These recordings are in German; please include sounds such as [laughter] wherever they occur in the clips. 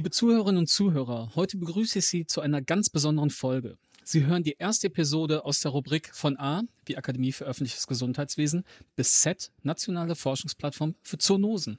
Liebe Zuhörerinnen und Zuhörer, heute begrüße ich Sie zu einer ganz besonderen Folge. Sie hören die erste Episode aus der Rubrik von A, wie Akademie für öffentliches Gesundheitswesen, bis Z, nationale Forschungsplattform für Zoonosen.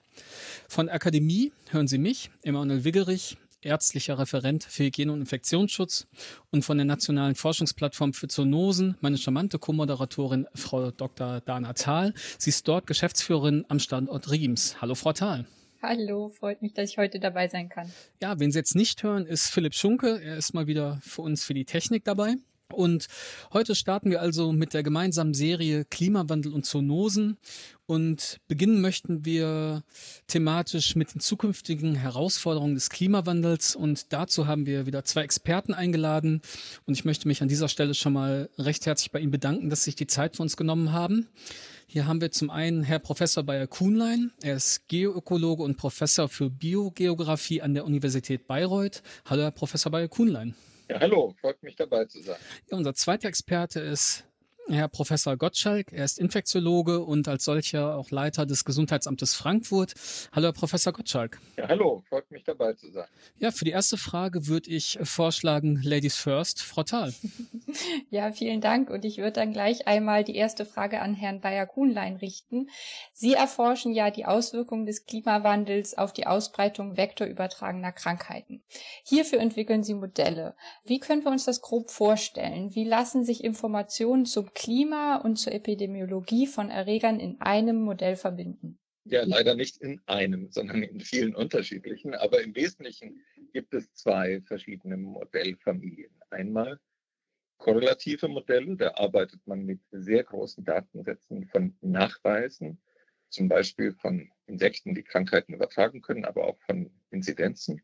Von Akademie hören Sie mich, Emanuel Wiggerich, ärztlicher Referent für Hygiene und Infektionsschutz und von der Nationalen Forschungsplattform für Zoonosen meine charmante Co-Moderatorin Frau Dr. Dana Thal. Sie ist dort Geschäftsführerin am Standort Riems. Hallo Frau Thal. Hallo, freut mich, dass ich heute dabei sein kann. Ja, wen Sie jetzt nicht hören, ist Philipp Schunke. Er ist mal wieder für uns für die Technik dabei. Und heute starten wir also mit der gemeinsamen Serie Klimawandel und Zoonosen. Und beginnen möchten wir thematisch mit den zukünftigen Herausforderungen des Klimawandels. Und dazu haben wir wieder zwei Experten eingeladen. Und ich möchte mich an dieser Stelle schon mal recht herzlich bei Ihnen bedanken, dass Sie sich die Zeit für uns genommen haben. Hier haben wir zum einen Herr Professor Bayer Kuhnlein. Er ist Geoökologe und Professor für Biogeografie an der Universität Bayreuth. Hallo, Herr Professor Bayer Kuhnlein. Ja, hallo, freut mich dabei zu sein. Ja, unser zweiter Experte ist Herr Professor Gottschalk. Er ist Infektiologe und als solcher auch Leiter des Gesundheitsamtes Frankfurt. Hallo, Herr Professor Gottschalk. Ja, hallo, freut mich dabei zu sein. Ja, für die erste Frage würde ich vorschlagen, Ladies First, Frau Thal. [laughs] ja, vielen Dank. Und ich würde dann gleich einmal die erste Frage an Herrn Bayer-Kuhnlein richten. Sie erforschen ja die Auswirkungen des Klimawandels auf die Ausbreitung vektorübertragener Krankheiten. Hierfür entwickeln Sie Modelle. Wie können wir uns das grob vorstellen? Wie lassen sich Informationen zum Klima und zur Epidemiologie von Erregern in einem Modell verbinden? Ja, leider nicht in einem, sondern in vielen unterschiedlichen. Aber im Wesentlichen gibt es zwei verschiedene Modellfamilien. Einmal korrelative Modelle, da arbeitet man mit sehr großen Datensätzen von Nachweisen, zum Beispiel von Insekten, die Krankheiten übertragen können, aber auch von Inzidenzen.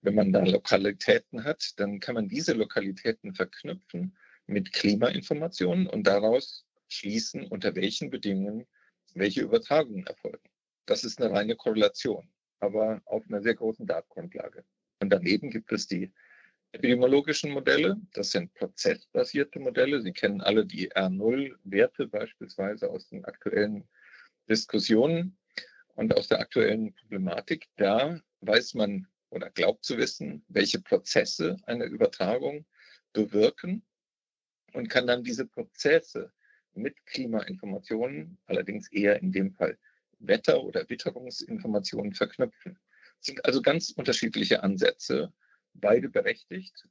Wenn man da Lokalitäten hat, dann kann man diese Lokalitäten verknüpfen mit Klimainformationen und daraus schließen, unter welchen Bedingungen welche Übertragungen erfolgen. Das ist eine reine Korrelation, aber auf einer sehr großen Datengrundlage. Und daneben gibt es die epidemiologischen Modelle. Das sind prozessbasierte Modelle. Sie kennen alle die R0-Werte beispielsweise aus den aktuellen Diskussionen und aus der aktuellen Problematik. Da weiß man oder glaubt zu wissen, welche Prozesse eine Übertragung bewirken und kann dann diese Prozesse mit Klimainformationen, allerdings eher in dem Fall Wetter- oder Witterungsinformationen verknüpfen. Das sind also ganz unterschiedliche Ansätze, beide berechtigt,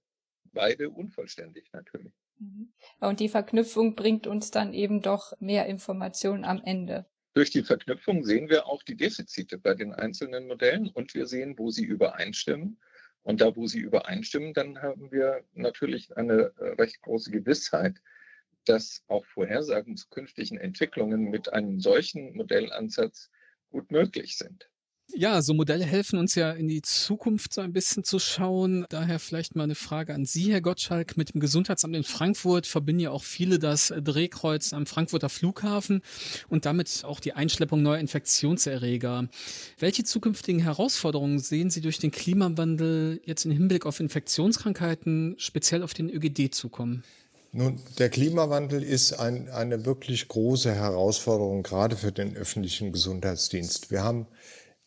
beide unvollständig natürlich. Mhm. Und die Verknüpfung bringt uns dann eben doch mehr Informationen am Ende. Durch die Verknüpfung sehen wir auch die Defizite bei den einzelnen Modellen und wir sehen, wo sie übereinstimmen und da, wo sie übereinstimmen, dann haben wir natürlich eine äh, recht große Gewissheit, dass auch Vorhersagen zu künftigen Entwicklungen mit einem solchen Modellansatz gut möglich sind. Ja, so Modelle helfen uns ja in die Zukunft so ein bisschen zu schauen. Daher vielleicht mal eine Frage an Sie, Herr Gottschalk. Mit dem Gesundheitsamt in Frankfurt verbinden ja auch viele das Drehkreuz am Frankfurter Flughafen und damit auch die Einschleppung neuer Infektionserreger. Welche zukünftigen Herausforderungen sehen Sie durch den Klimawandel jetzt im Hinblick auf Infektionskrankheiten, speziell auf den ÖGD zukommen? Nun, der Klimawandel ist ein, eine wirklich große Herausforderung, gerade für den öffentlichen Gesundheitsdienst. Wir haben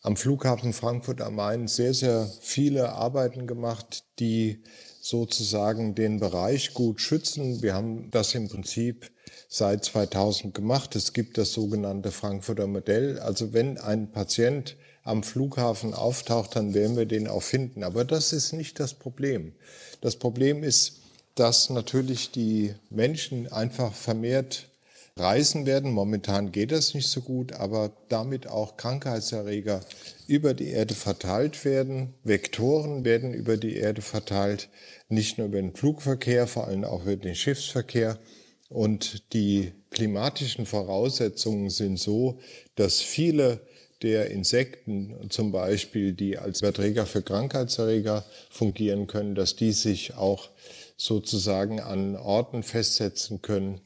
am Flughafen Frankfurt am Main sehr, sehr viele Arbeiten gemacht, die sozusagen den Bereich gut schützen. Wir haben das im Prinzip seit 2000 gemacht. Es gibt das sogenannte Frankfurter Modell. Also wenn ein Patient am Flughafen auftaucht, dann werden wir den auch finden. Aber das ist nicht das Problem. Das Problem ist, dass natürlich die Menschen einfach vermehrt reisen werden. Momentan geht das nicht so gut, aber damit auch Krankheitserreger über die Erde verteilt werden. Vektoren werden über die Erde verteilt, nicht nur über den Flugverkehr, vor allem auch über den Schiffsverkehr. Und die klimatischen Voraussetzungen sind so, dass viele der Insekten zum Beispiel, die als Überträger für Krankheitserreger fungieren können, dass die sich auch sozusagen an Orten festsetzen können,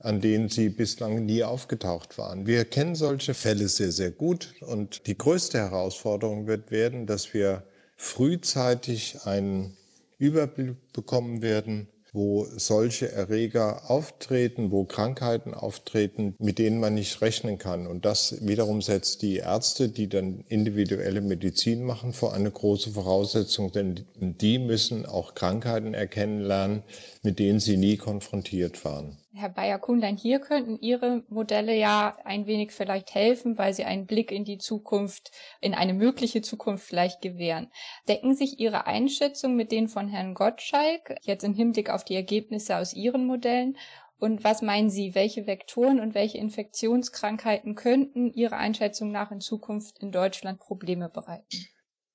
an denen sie bislang nie aufgetaucht waren. Wir kennen solche Fälle sehr, sehr gut und die größte Herausforderung wird werden, dass wir frühzeitig einen Überblick bekommen werden wo solche Erreger auftreten, wo Krankheiten auftreten, mit denen man nicht rechnen kann. Und das wiederum setzt die Ärzte, die dann individuelle Medizin machen, vor eine große Voraussetzung, denn die müssen auch Krankheiten erkennen lernen, mit denen sie nie konfrontiert waren. Herr Bayer-Kunlein, hier könnten Ihre Modelle ja ein wenig vielleicht helfen, weil sie einen Blick in die Zukunft, in eine mögliche Zukunft vielleicht gewähren. Decken sich Ihre Einschätzungen mit denen von Herrn Gottschalk jetzt im Hinblick auf die Ergebnisse aus Ihren Modellen? Und was meinen Sie, welche Vektoren und welche Infektionskrankheiten könnten Ihrer Einschätzung nach in Zukunft in Deutschland Probleme bereiten?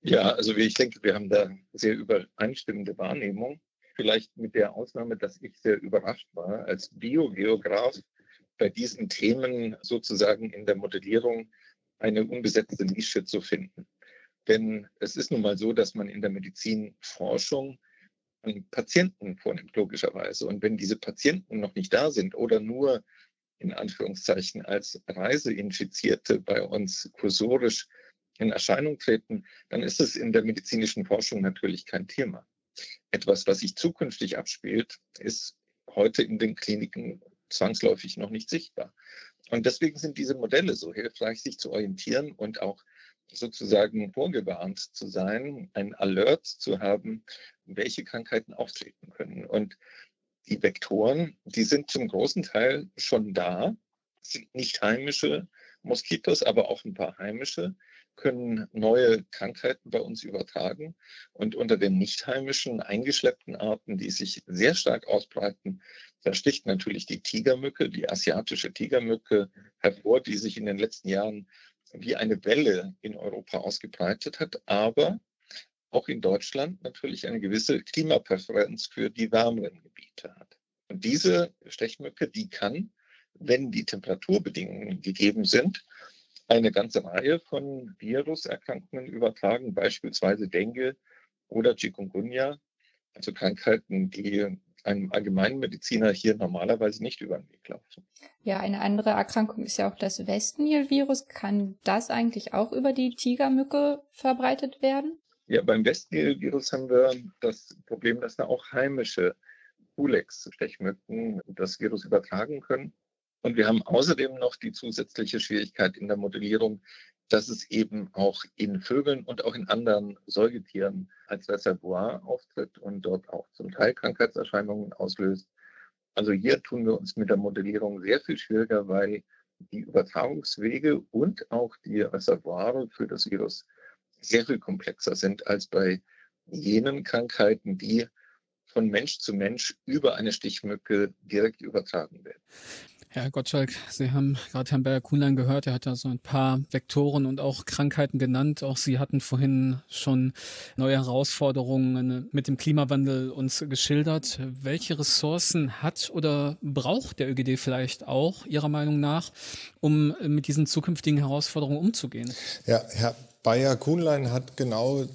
Ja, also ich denke, wir haben da sehr übereinstimmende Wahrnehmung vielleicht mit der Ausnahme, dass ich sehr überrascht war, als Biogeograf bei diesen Themen sozusagen in der Modellierung eine unbesetzte Nische zu finden. Denn es ist nun mal so, dass man in der Medizinforschung an Patienten vornimmt, logischerweise. Und wenn diese Patienten noch nicht da sind oder nur in Anführungszeichen als Reiseinfizierte bei uns kursorisch in Erscheinung treten, dann ist es in der medizinischen Forschung natürlich kein Thema etwas, was sich zukünftig abspielt, ist heute in den Kliniken zwangsläufig noch nicht sichtbar. Und deswegen sind diese Modelle so hilfreich, sich zu orientieren und auch sozusagen vorgewarnt zu sein, ein Alert zu haben, welche Krankheiten auftreten können. Und die Vektoren, die sind zum großen Teil schon da, sind nicht heimische Moskitos, aber auch ein paar heimische können neue Krankheiten bei uns übertragen. Und unter den nicht heimischen, eingeschleppten Arten, die sich sehr stark ausbreiten, da sticht natürlich die Tigermücke, die asiatische Tigermücke hervor, die sich in den letzten Jahren wie eine Welle in Europa ausgebreitet hat, aber auch in Deutschland natürlich eine gewisse Klimapräferenz für die wärmeren Gebiete hat. Und diese Stechmücke, die kann, wenn die Temperaturbedingungen gegeben sind, eine ganze Reihe von Viruserkrankungen übertragen, beispielsweise Dengue oder Chikungunya, also Krankheiten, die einem Allgemeinmediziner hier normalerweise nicht über den Weg laufen. Ja, eine andere Erkrankung ist ja auch das Westnil-Virus. Kann das eigentlich auch über die Tigermücke verbreitet werden? Ja, beim Westnil-Virus haben wir das Problem, dass da auch heimische Culex-Stechmücken das Virus übertragen können. Und wir haben außerdem noch die zusätzliche Schwierigkeit in der Modellierung, dass es eben auch in Vögeln und auch in anderen Säugetieren als Reservoir auftritt und dort auch zum Teil Krankheitserscheinungen auslöst. Also hier tun wir uns mit der Modellierung sehr viel schwieriger, weil die Übertragungswege und auch die Reservoire für das Virus sehr viel komplexer sind als bei jenen Krankheiten, die von Mensch zu Mensch über eine Stichmücke direkt übertragen werden. Herr Gottschalk, Sie haben gerade Herrn Berger-Kuhnlein gehört, er hat da so ein paar Vektoren und auch Krankheiten genannt. Auch Sie hatten vorhin schon neue Herausforderungen mit dem Klimawandel uns geschildert. Welche Ressourcen hat oder braucht der ÖGD vielleicht auch Ihrer Meinung nach, um mit diesen zukünftigen Herausforderungen umzugehen? Ja, Herr Bayer-Kuhnlein hat genau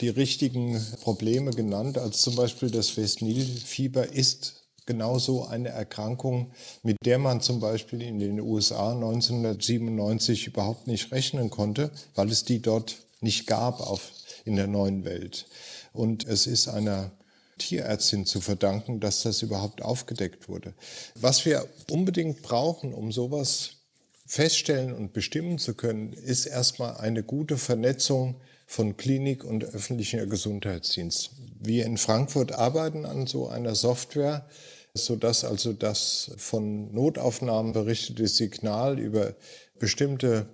die richtigen Probleme genannt, als zum Beispiel das West-Nil-Fieber ist genauso eine Erkrankung, mit der man zum Beispiel in den USA 1997 überhaupt nicht rechnen konnte, weil es die dort nicht gab auf, in der neuen Welt. Und es ist einer Tierärztin zu verdanken, dass das überhaupt aufgedeckt wurde. Was wir unbedingt brauchen, um sowas feststellen und bestimmen zu können, ist erstmal eine gute Vernetzung von Klinik und öffentlicher Gesundheitsdienst. Wir in Frankfurt arbeiten an so einer Software, sodass also das von Notaufnahmen berichtete Signal über bestimmte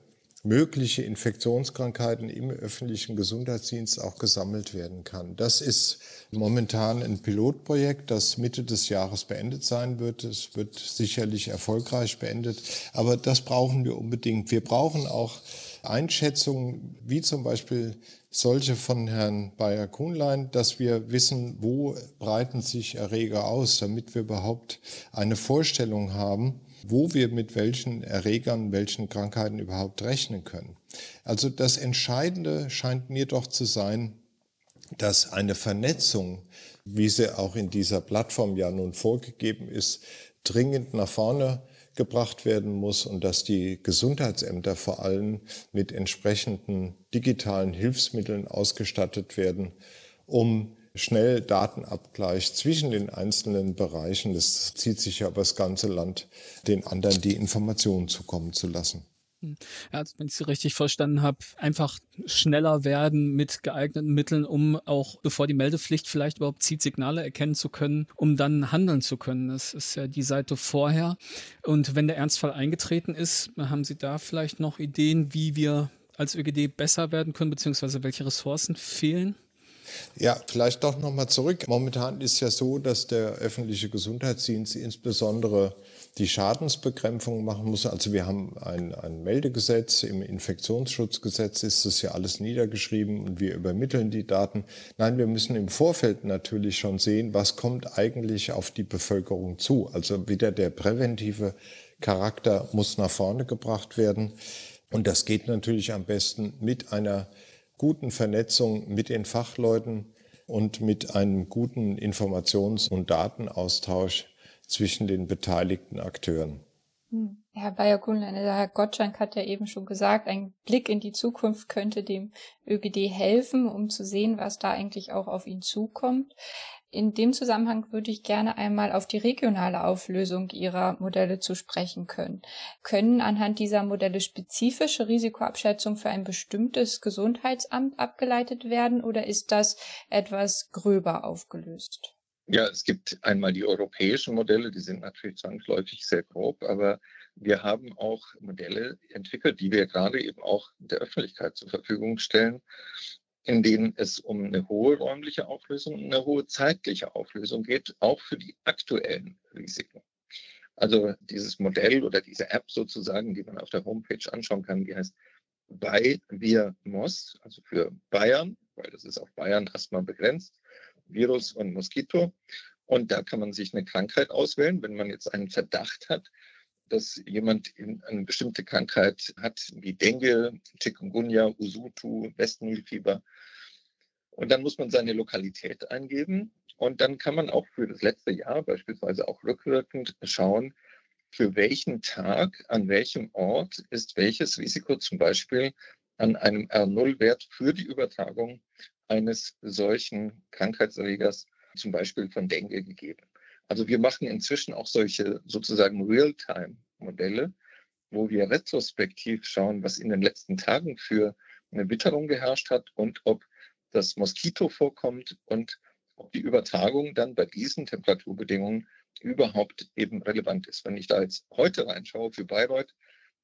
mögliche Infektionskrankheiten im öffentlichen Gesundheitsdienst auch gesammelt werden kann. Das ist momentan ein Pilotprojekt, das Mitte des Jahres beendet sein wird. Es wird sicherlich erfolgreich beendet, aber das brauchen wir unbedingt. Wir brauchen auch Einschätzungen, wie zum Beispiel solche von Herrn Bayer-Kuhnlein, dass wir wissen, wo breiten sich Erreger aus, damit wir überhaupt eine Vorstellung haben, wo wir mit welchen Erregern, welchen Krankheiten überhaupt rechnen können. Also das Entscheidende scheint mir doch zu sein, dass eine Vernetzung, wie sie auch in dieser Plattform ja nun vorgegeben ist, dringend nach vorne gebracht werden muss und dass die Gesundheitsämter vor allem mit entsprechenden digitalen Hilfsmitteln ausgestattet werden, um schnell Datenabgleich zwischen den einzelnen Bereichen, das zieht sich ja über das ganze Land, den anderen die Informationen zukommen zu lassen. Hm. Ja, also wenn ich Sie richtig verstanden habe, einfach schneller werden mit geeigneten Mitteln, um auch bevor die Meldepflicht vielleicht überhaupt zieht, Signale erkennen zu können, um dann handeln zu können. Das ist ja die Seite vorher. Und wenn der Ernstfall eingetreten ist, haben Sie da vielleicht noch Ideen, wie wir als ÖGD besser werden können, beziehungsweise welche Ressourcen fehlen? Ja, vielleicht doch nochmal zurück. Momentan ist ja so, dass der öffentliche Gesundheitsdienst insbesondere die Schadensbekämpfung machen muss. Also wir haben ein, ein Meldegesetz, im Infektionsschutzgesetz ist das ja alles niedergeschrieben und wir übermitteln die Daten. Nein, wir müssen im Vorfeld natürlich schon sehen, was kommt eigentlich auf die Bevölkerung zu. Also wieder der präventive Charakter muss nach vorne gebracht werden. Und das geht natürlich am besten mit einer guten Vernetzung mit den Fachleuten und mit einem guten Informations- und Datenaustausch zwischen den beteiligten Akteuren. Hm. Herr Bayer-Kuhnlein, Herr Gottschalk hat ja eben schon gesagt, ein Blick in die Zukunft könnte dem ÖGD helfen, um zu sehen, was da eigentlich auch auf ihn zukommt. In dem Zusammenhang würde ich gerne einmal auf die regionale Auflösung Ihrer Modelle zu sprechen können. Können anhand dieser Modelle spezifische Risikoabschätzungen für ein bestimmtes Gesundheitsamt abgeleitet werden oder ist das etwas gröber aufgelöst? Ja, es gibt einmal die europäischen Modelle, die sind natürlich zwangsläufig sehr grob, aber wir haben auch Modelle entwickelt, die wir gerade eben auch der Öffentlichkeit zur Verfügung stellen, in denen es um eine hohe räumliche Auflösung und eine hohe zeitliche Auflösung geht, auch für die aktuellen Risiken. Also dieses Modell oder diese App sozusagen, die man auf der Homepage anschauen kann, die heißt bei wir MOS, also für Bayern, weil das ist auf Bayern erstmal begrenzt, Virus und Moskito. Und da kann man sich eine Krankheit auswählen, wenn man jetzt einen Verdacht hat, dass jemand eine bestimmte Krankheit hat, wie Dengue, Chikungunya, Usutu, Westnilfieber. Und dann muss man seine Lokalität eingeben. Und dann kann man auch für das letzte Jahr beispielsweise auch rückwirkend schauen, für welchen Tag, an welchem Ort ist welches Risiko zum Beispiel an einem R0-Wert für die Übertragung eines solchen Krankheitserregers, zum Beispiel von Dengue, gegeben. Also wir machen inzwischen auch solche sozusagen Real-Time-Modelle, wo wir retrospektiv schauen, was in den letzten Tagen für eine Witterung geherrscht hat und ob das Moskito vorkommt und ob die Übertragung dann bei diesen Temperaturbedingungen überhaupt eben relevant ist. Wenn ich da jetzt heute reinschaue für Bayreuth,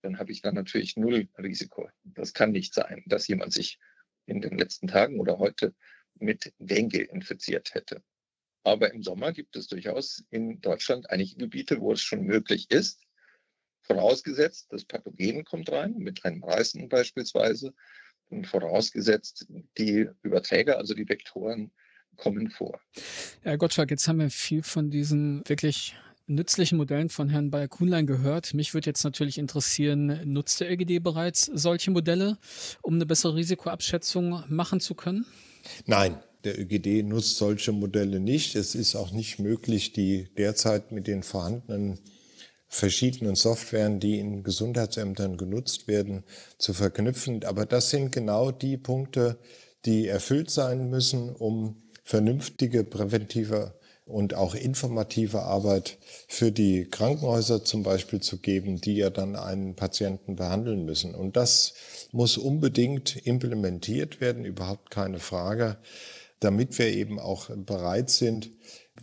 dann habe ich da natürlich null Risiko. Das kann nicht sein, dass jemand sich in den letzten Tagen oder heute mit Dengue infiziert hätte. Aber im Sommer gibt es durchaus in Deutschland einige Gebiete, wo es schon möglich ist, vorausgesetzt, das Pathogen kommt rein, mit einem Reißen beispielsweise, und vorausgesetzt, die Überträger, also die Vektoren, kommen vor. Herr Gottschalk, jetzt haben wir viel von diesen wirklich nützlichen Modellen von Herrn Bayer-Kuhnlein gehört. Mich würde jetzt natürlich interessieren, nutzt der LGD bereits solche Modelle, um eine bessere Risikoabschätzung machen zu können? Nein, der ÖGD nutzt solche Modelle nicht. Es ist auch nicht möglich, die derzeit mit den vorhandenen verschiedenen Softwaren, die in Gesundheitsämtern genutzt werden, zu verknüpfen. Aber das sind genau die Punkte, die erfüllt sein müssen, um vernünftige präventive und auch informative Arbeit für die Krankenhäuser zum Beispiel zu geben, die ja dann einen Patienten behandeln müssen. Und das muss unbedingt implementiert werden, überhaupt keine Frage damit wir eben auch bereit sind,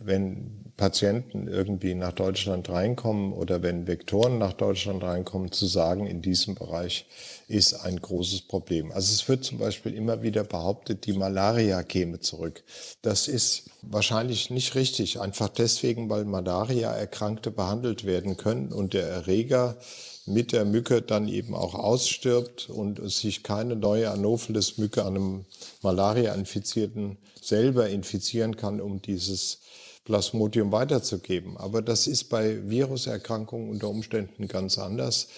wenn Patienten irgendwie nach Deutschland reinkommen oder wenn Vektoren nach Deutschland reinkommen, zu sagen, in diesem Bereich ist ein großes Problem. Also es wird zum Beispiel immer wieder behauptet, die Malaria käme zurück. Das ist wahrscheinlich nicht richtig, einfach deswegen, weil Malaria-Erkrankte behandelt werden können und der Erreger mit der Mücke dann eben auch ausstirbt und sich keine neue Anopheles-Mücke an einem Malaria-Infizierten selber infizieren kann, um dieses Plasmodium weiterzugeben. Aber das ist bei Viruserkrankungen unter Umständen ganz anders.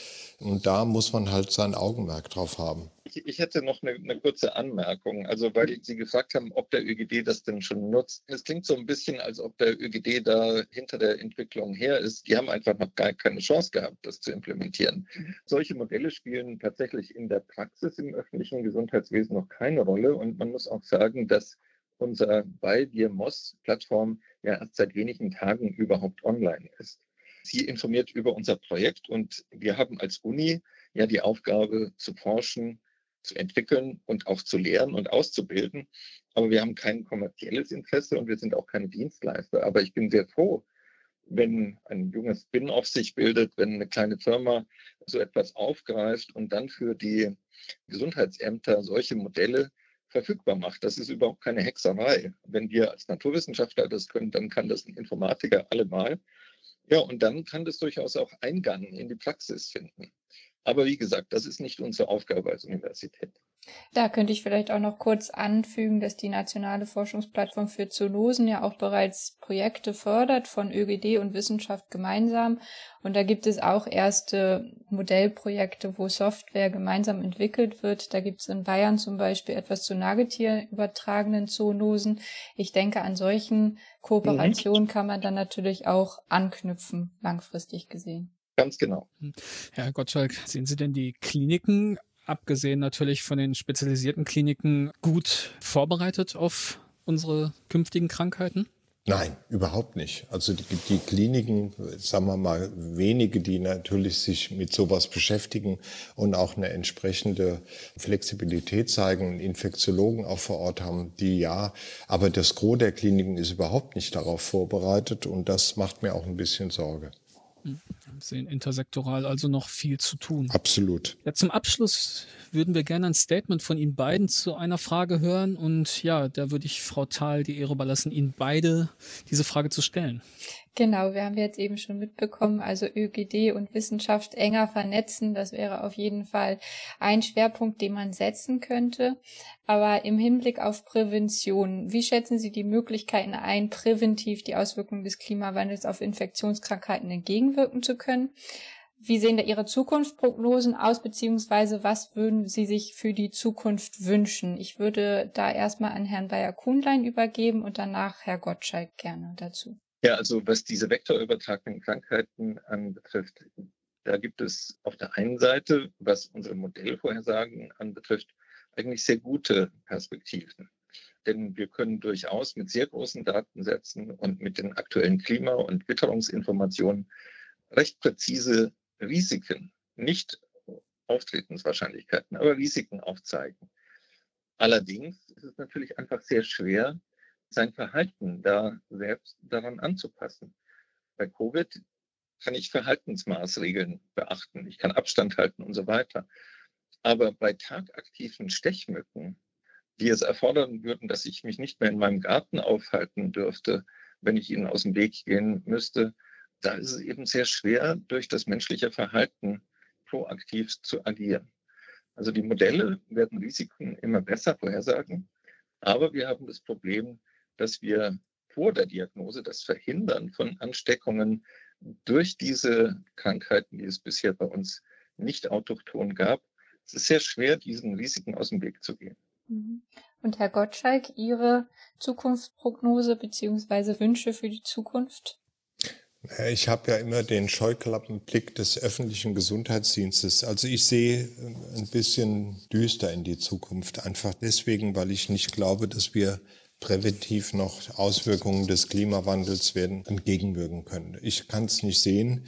Und da muss man halt sein Augenmerk drauf haben ich, ich hätte noch eine, eine, kurze Anmerkung. Also, weil Sie gefragt haben, ob der ÖGD das denn schon nutzt. Es klingt so ein bisschen, als ob der ÖGD da hinter der Entwicklung her ist. Die haben einfach noch gar keine Chance gehabt, das zu implementieren. Solche Modelle spielen tatsächlich in der Praxis im öffentlichen Gesundheitswesen noch keine Rolle. Und man muss auch sagen, dass unser Bei dir Moss-Plattform ja erst seit wenigen Tagen überhaupt online ist. Sie informiert über unser Projekt und wir haben als Uni ja die Aufgabe zu forschen, zu entwickeln und auch zu lehren und auszubilden. Aber wir haben kein kommerzielles Interesse und wir sind auch keine Dienstleister. Aber ich bin sehr froh, wenn ein junges Spin-off sich bildet, wenn eine kleine Firma so etwas aufgreift und dann für die Gesundheitsämter solche Modelle verfügbar macht. Das ist überhaupt keine Hexerei. Wenn wir als Naturwissenschaftler das können, dann kann das ein Informatiker allemal. Ja, und dann kann das durchaus auch Eingang in die Praxis finden. Aber wie gesagt, das ist nicht unsere Aufgabe als Universität. Da könnte ich vielleicht auch noch kurz anfügen, dass die Nationale Forschungsplattform für Zoonosen ja auch bereits Projekte fördert von ÖGD und Wissenschaft gemeinsam. Und da gibt es auch erste Modellprojekte, wo Software gemeinsam entwickelt wird. Da gibt es in Bayern zum Beispiel etwas zu Nagetier übertragenen Zoonosen. Ich denke, an solchen Kooperationen kann man dann natürlich auch anknüpfen, langfristig gesehen. Ganz genau. Herr Gottschalk, sehen Sie denn die Kliniken, abgesehen natürlich von den spezialisierten Kliniken, gut vorbereitet auf unsere künftigen Krankheiten? Nein, überhaupt nicht. Also die, die, Kliniken, sagen wir mal, wenige, die natürlich sich mit sowas beschäftigen und auch eine entsprechende Flexibilität zeigen, Infektiologen auch vor Ort haben, die ja, aber das Gros der Kliniken ist überhaupt nicht darauf vorbereitet und das macht mir auch ein bisschen Sorge. Sehen intersektoral also noch viel zu tun. Absolut. Ja, zum Abschluss würden wir gerne ein Statement von Ihnen beiden zu einer Frage hören. Und ja, da würde ich Frau Thal die Ehre überlassen, Ihnen beide diese Frage zu stellen. Genau, wir haben jetzt eben schon mitbekommen, also ÖGD und Wissenschaft enger vernetzen, das wäre auf jeden Fall ein Schwerpunkt, den man setzen könnte. Aber im Hinblick auf Prävention, wie schätzen Sie die Möglichkeiten ein, präventiv die Auswirkungen des Klimawandels auf Infektionskrankheiten entgegenwirken zu können? Wie sehen da Ihre Zukunftsprognosen aus, beziehungsweise was würden Sie sich für die Zukunft wünschen? Ich würde da erstmal an Herrn Bayer-Kuhnlein übergeben und danach Herr Gottschalk gerne dazu. Ja, also was diese vektorübertragenen Krankheiten anbetrifft, da gibt es auf der einen Seite, was unsere Modellvorhersagen anbetrifft, eigentlich sehr gute Perspektiven. Denn wir können durchaus mit sehr großen Datensätzen und mit den aktuellen Klima- und Witterungsinformationen recht präzise Risiken, nicht Auftretenswahrscheinlichkeiten, aber Risiken aufzeigen. Allerdings ist es natürlich einfach sehr schwer, sein Verhalten da selbst daran anzupassen. Bei Covid kann ich Verhaltensmaßregeln beachten, ich kann Abstand halten und so weiter. Aber bei tagaktiven Stechmücken, die es erfordern würden, dass ich mich nicht mehr in meinem Garten aufhalten dürfte, wenn ich ihnen aus dem Weg gehen müsste, da ist es eben sehr schwer, durch das menschliche Verhalten proaktiv zu agieren. Also die Modelle werden Risiken immer besser vorhersagen, aber wir haben das Problem, dass wir vor der Diagnose das Verhindern von Ansteckungen durch diese Krankheiten, die es bisher bei uns nicht autochton gab, es ist sehr schwer, diesen Risiken aus dem Weg zu gehen. Mhm. Und Herr Gottschalk, Ihre Zukunftsprognose bzw. Wünsche für die Zukunft? Ich habe ja immer den Scheuklappenblick des öffentlichen Gesundheitsdienstes. Also ich sehe ein bisschen düster in die Zukunft, einfach deswegen, weil ich nicht glaube, dass wir präventiv noch Auswirkungen des Klimawandels werden entgegenwirken können. Ich kann es nicht sehen.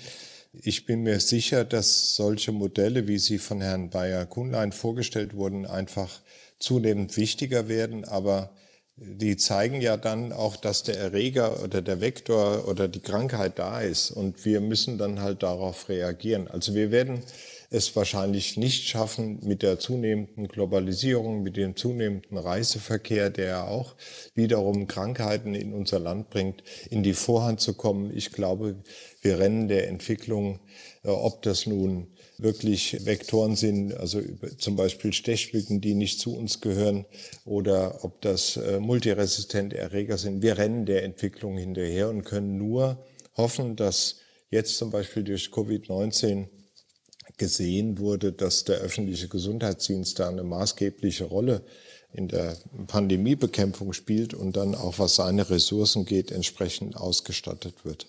Ich bin mir sicher, dass solche Modelle, wie sie von Herrn Bayer-Kuhnlein vorgestellt wurden, einfach zunehmend wichtiger werden. Aber die zeigen ja dann auch, dass der Erreger oder der Vektor oder die Krankheit da ist. Und wir müssen dann halt darauf reagieren. Also wir werden es wahrscheinlich nicht schaffen, mit der zunehmenden Globalisierung, mit dem zunehmenden Reiseverkehr, der auch wiederum Krankheiten in unser Land bringt, in die Vorhand zu kommen. Ich glaube, wir rennen der Entwicklung, äh, ob das nun wirklich Vektoren sind, also zum Beispiel Stechmücken, die nicht zu uns gehören, oder ob das äh, multiresistente Erreger sind. Wir rennen der Entwicklung hinterher und können nur hoffen, dass jetzt zum Beispiel durch Covid-19 gesehen wurde, dass der öffentliche Gesundheitsdienst da eine maßgebliche Rolle in der Pandemiebekämpfung spielt und dann auch was seine Ressourcen geht, entsprechend ausgestattet wird.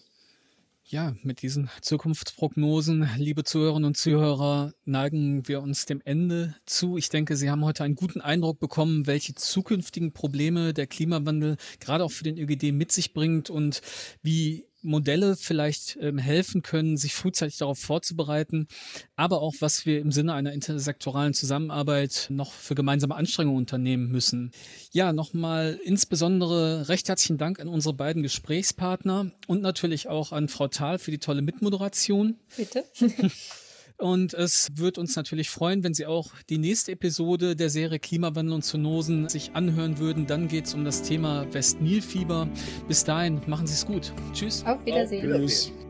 Ja, mit diesen Zukunftsprognosen, liebe Zuhörerinnen und Zuhörer, neigen wir uns dem Ende zu. Ich denke, Sie haben heute einen guten Eindruck bekommen, welche zukünftigen Probleme der Klimawandel gerade auch für den ÖGD mit sich bringt und wie Modelle vielleicht ähm, helfen können, sich frühzeitig darauf vorzubereiten, aber auch, was wir im Sinne einer intersektoralen Zusammenarbeit noch für gemeinsame Anstrengungen unternehmen müssen. Ja, nochmal insbesondere recht herzlichen Dank an unsere beiden Gesprächspartner und natürlich auch an Frau Thal für die tolle Mitmoderation. Bitte. [laughs] Und es wird uns natürlich freuen, wenn Sie auch die nächste Episode der Serie Klimawandel und Zoonosen sich anhören würden. Dann geht es um das Thema Westnilfieber. Bis dahin, machen Sie es gut. Tschüss. Auf Wiedersehen. Auf Wiedersehen.